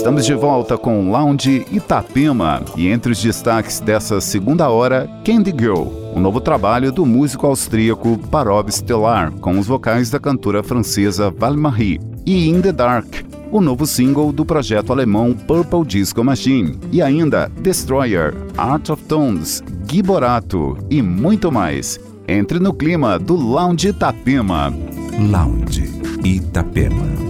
Estamos de volta com Lounge Itapema e entre os destaques dessa segunda hora, Candy Girl, o um novo trabalho do músico austríaco Parob Stellar, com os vocais da cantora francesa Val-Marie, e In the Dark, o novo single do projeto alemão Purple Disco Machine, e ainda Destroyer, Art of Tones, Giborato e muito mais. Entre no clima do Lounge Itapema. Lounge Itapema.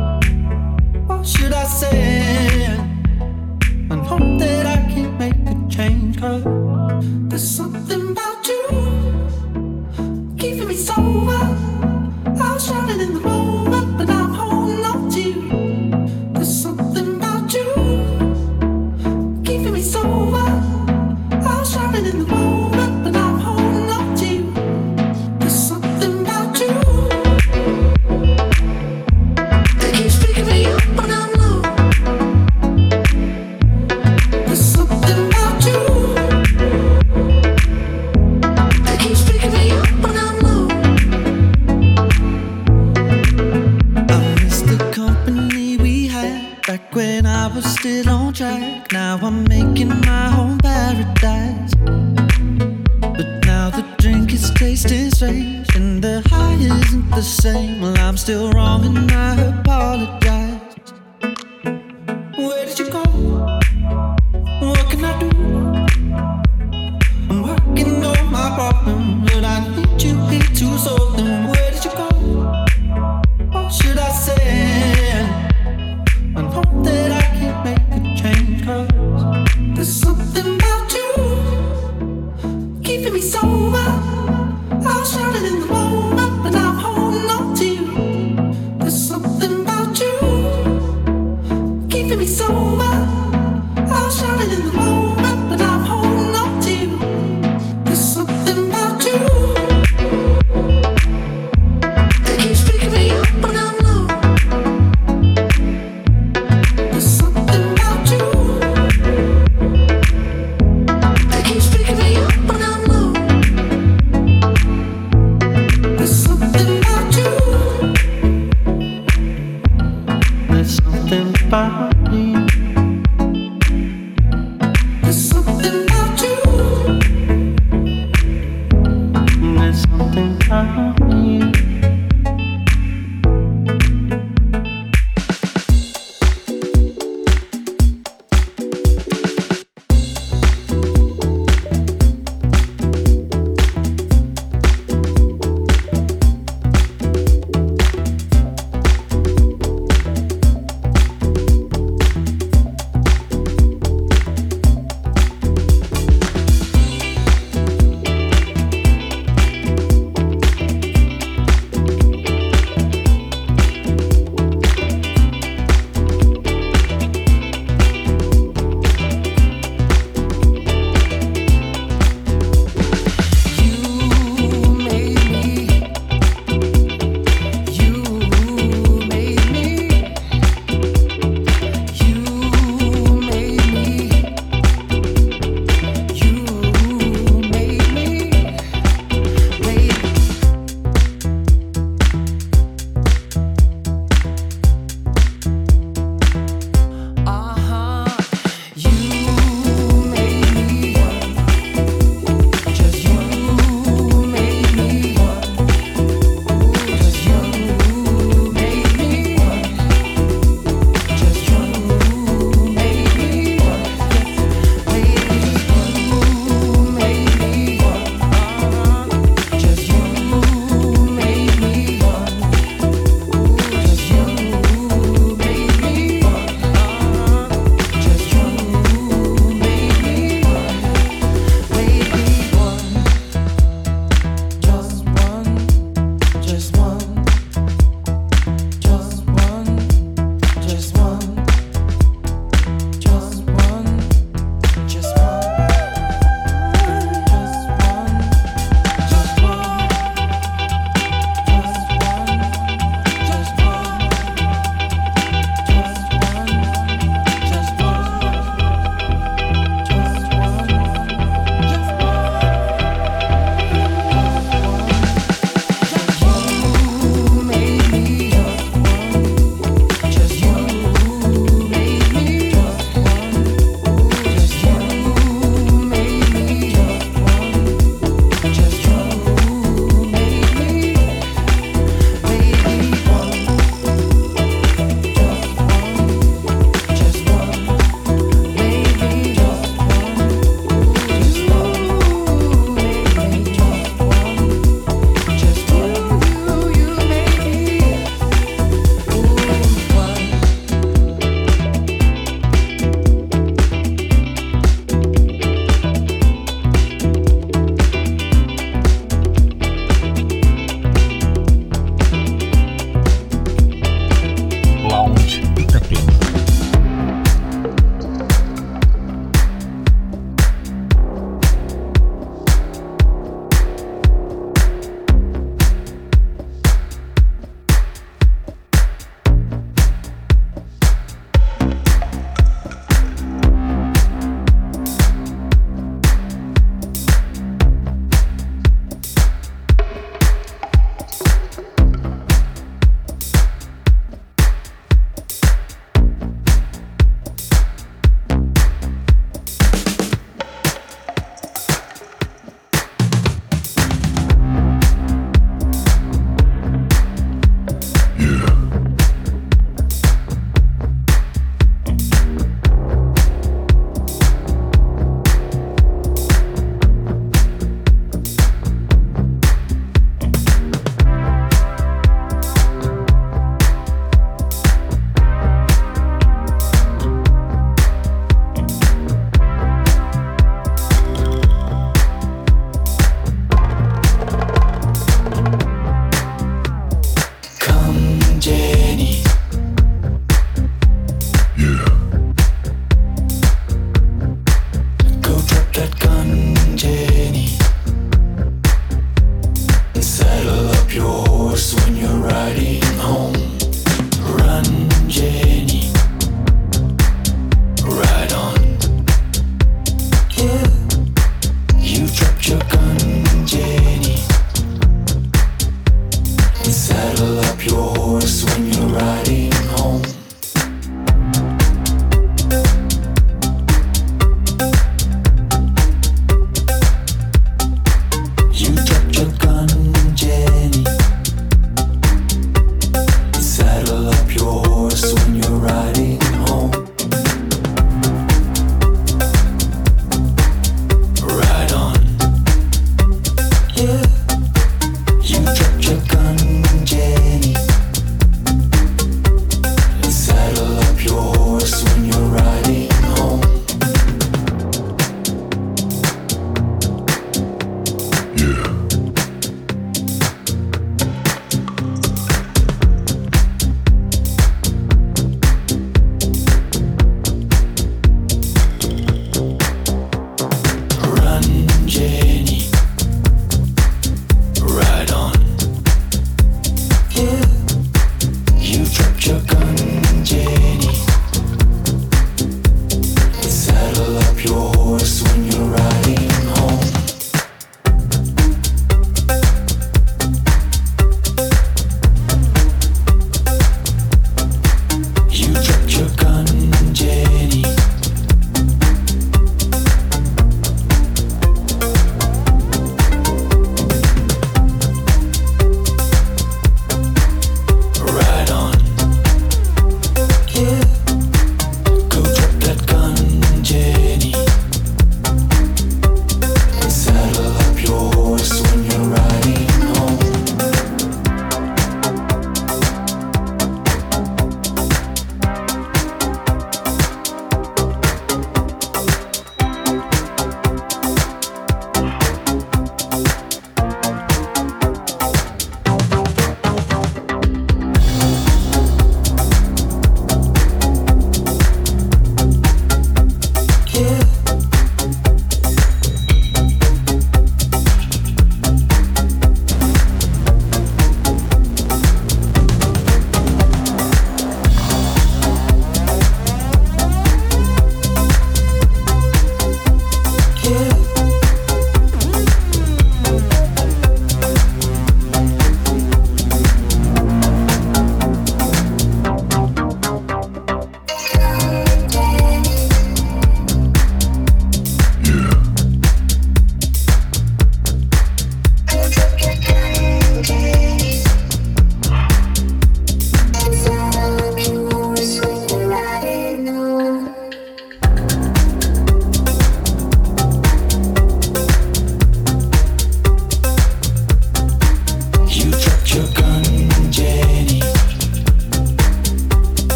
should I say? And hope that I can make a change. Cause there's something about you keeping me sober. I was drowning in the moon. It's over.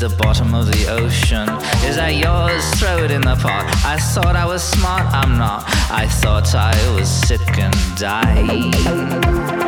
the bottom of the ocean. Is that yours? Throw it in the pot. I thought I was smart, I'm not. I thought I was sick and dying.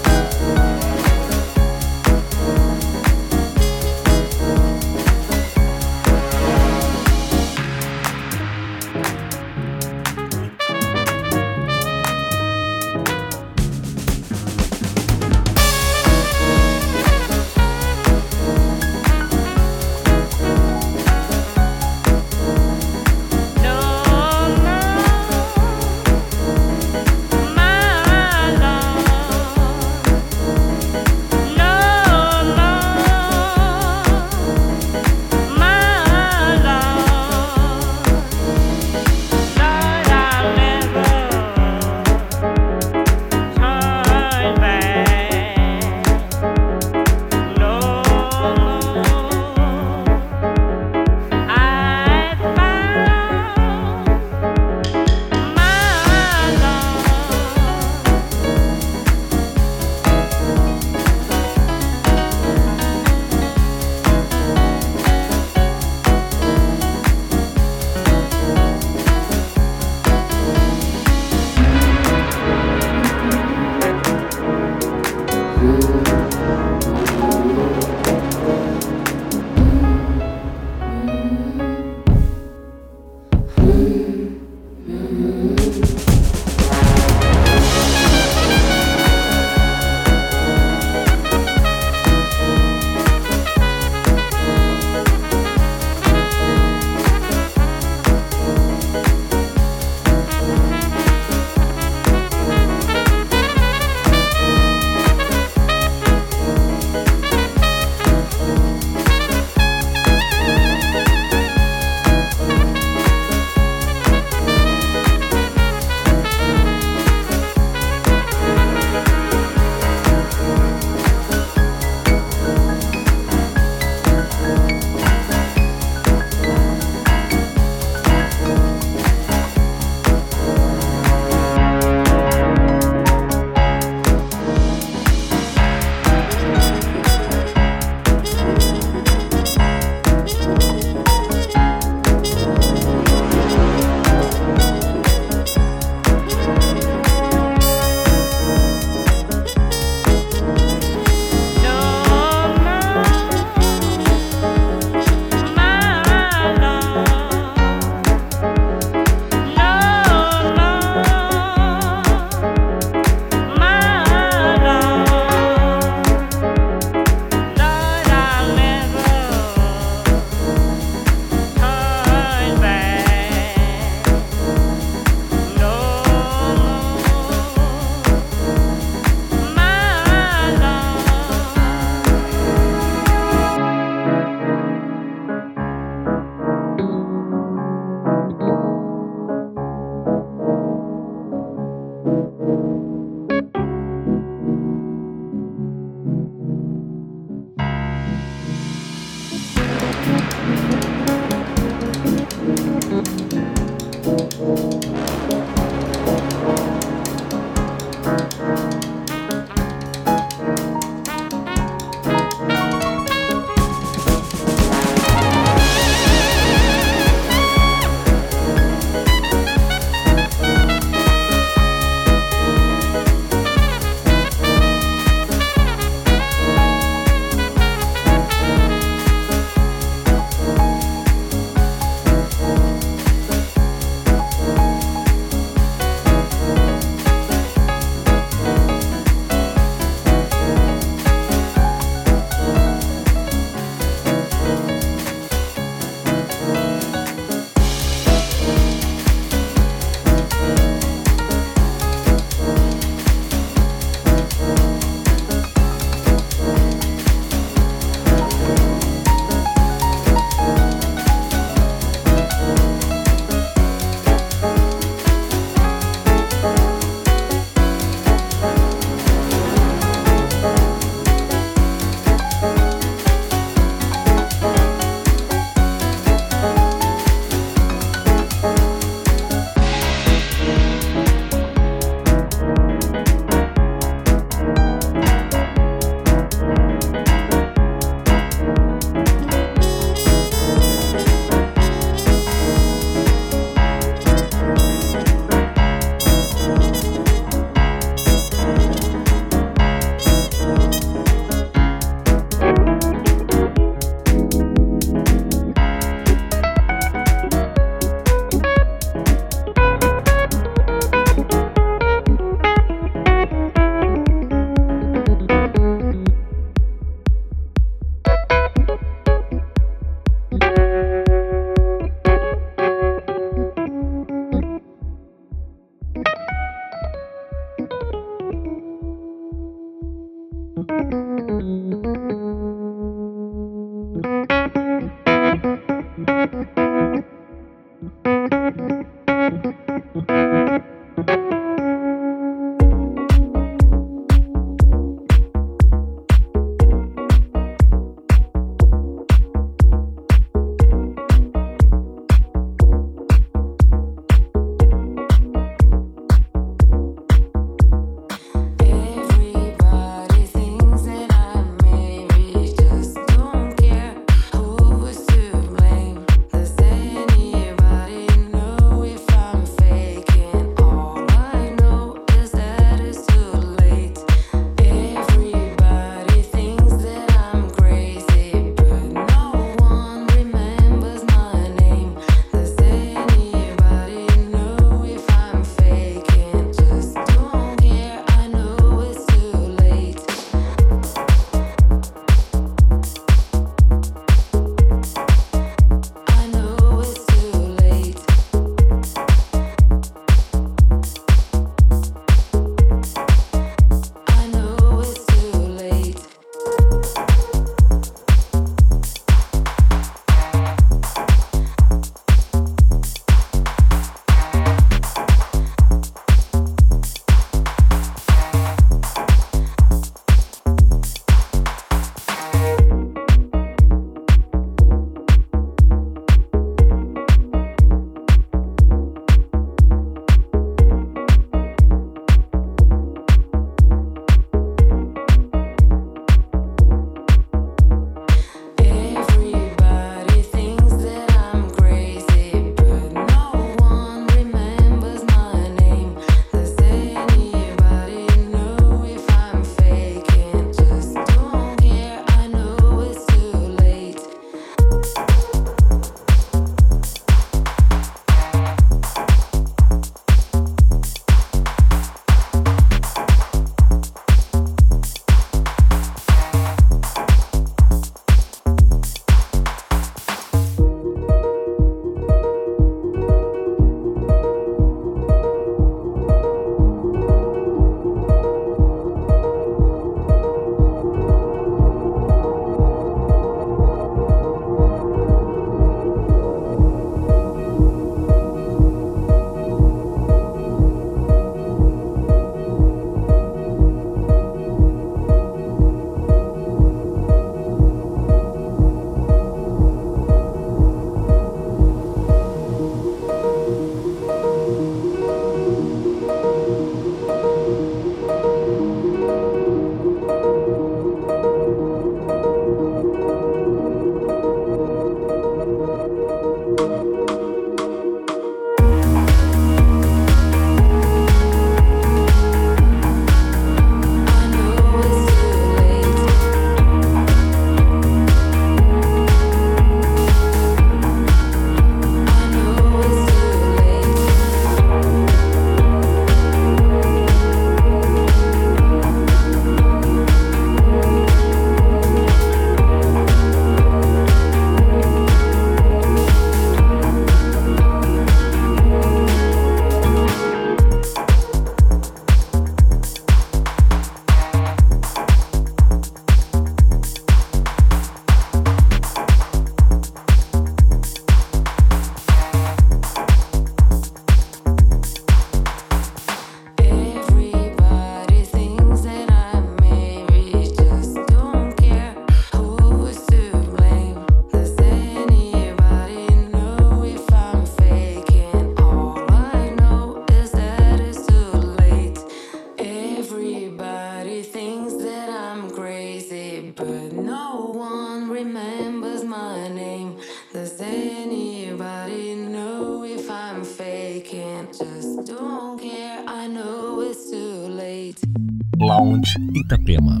Itapema.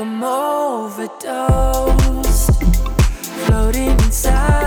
I'm overdosed, floating inside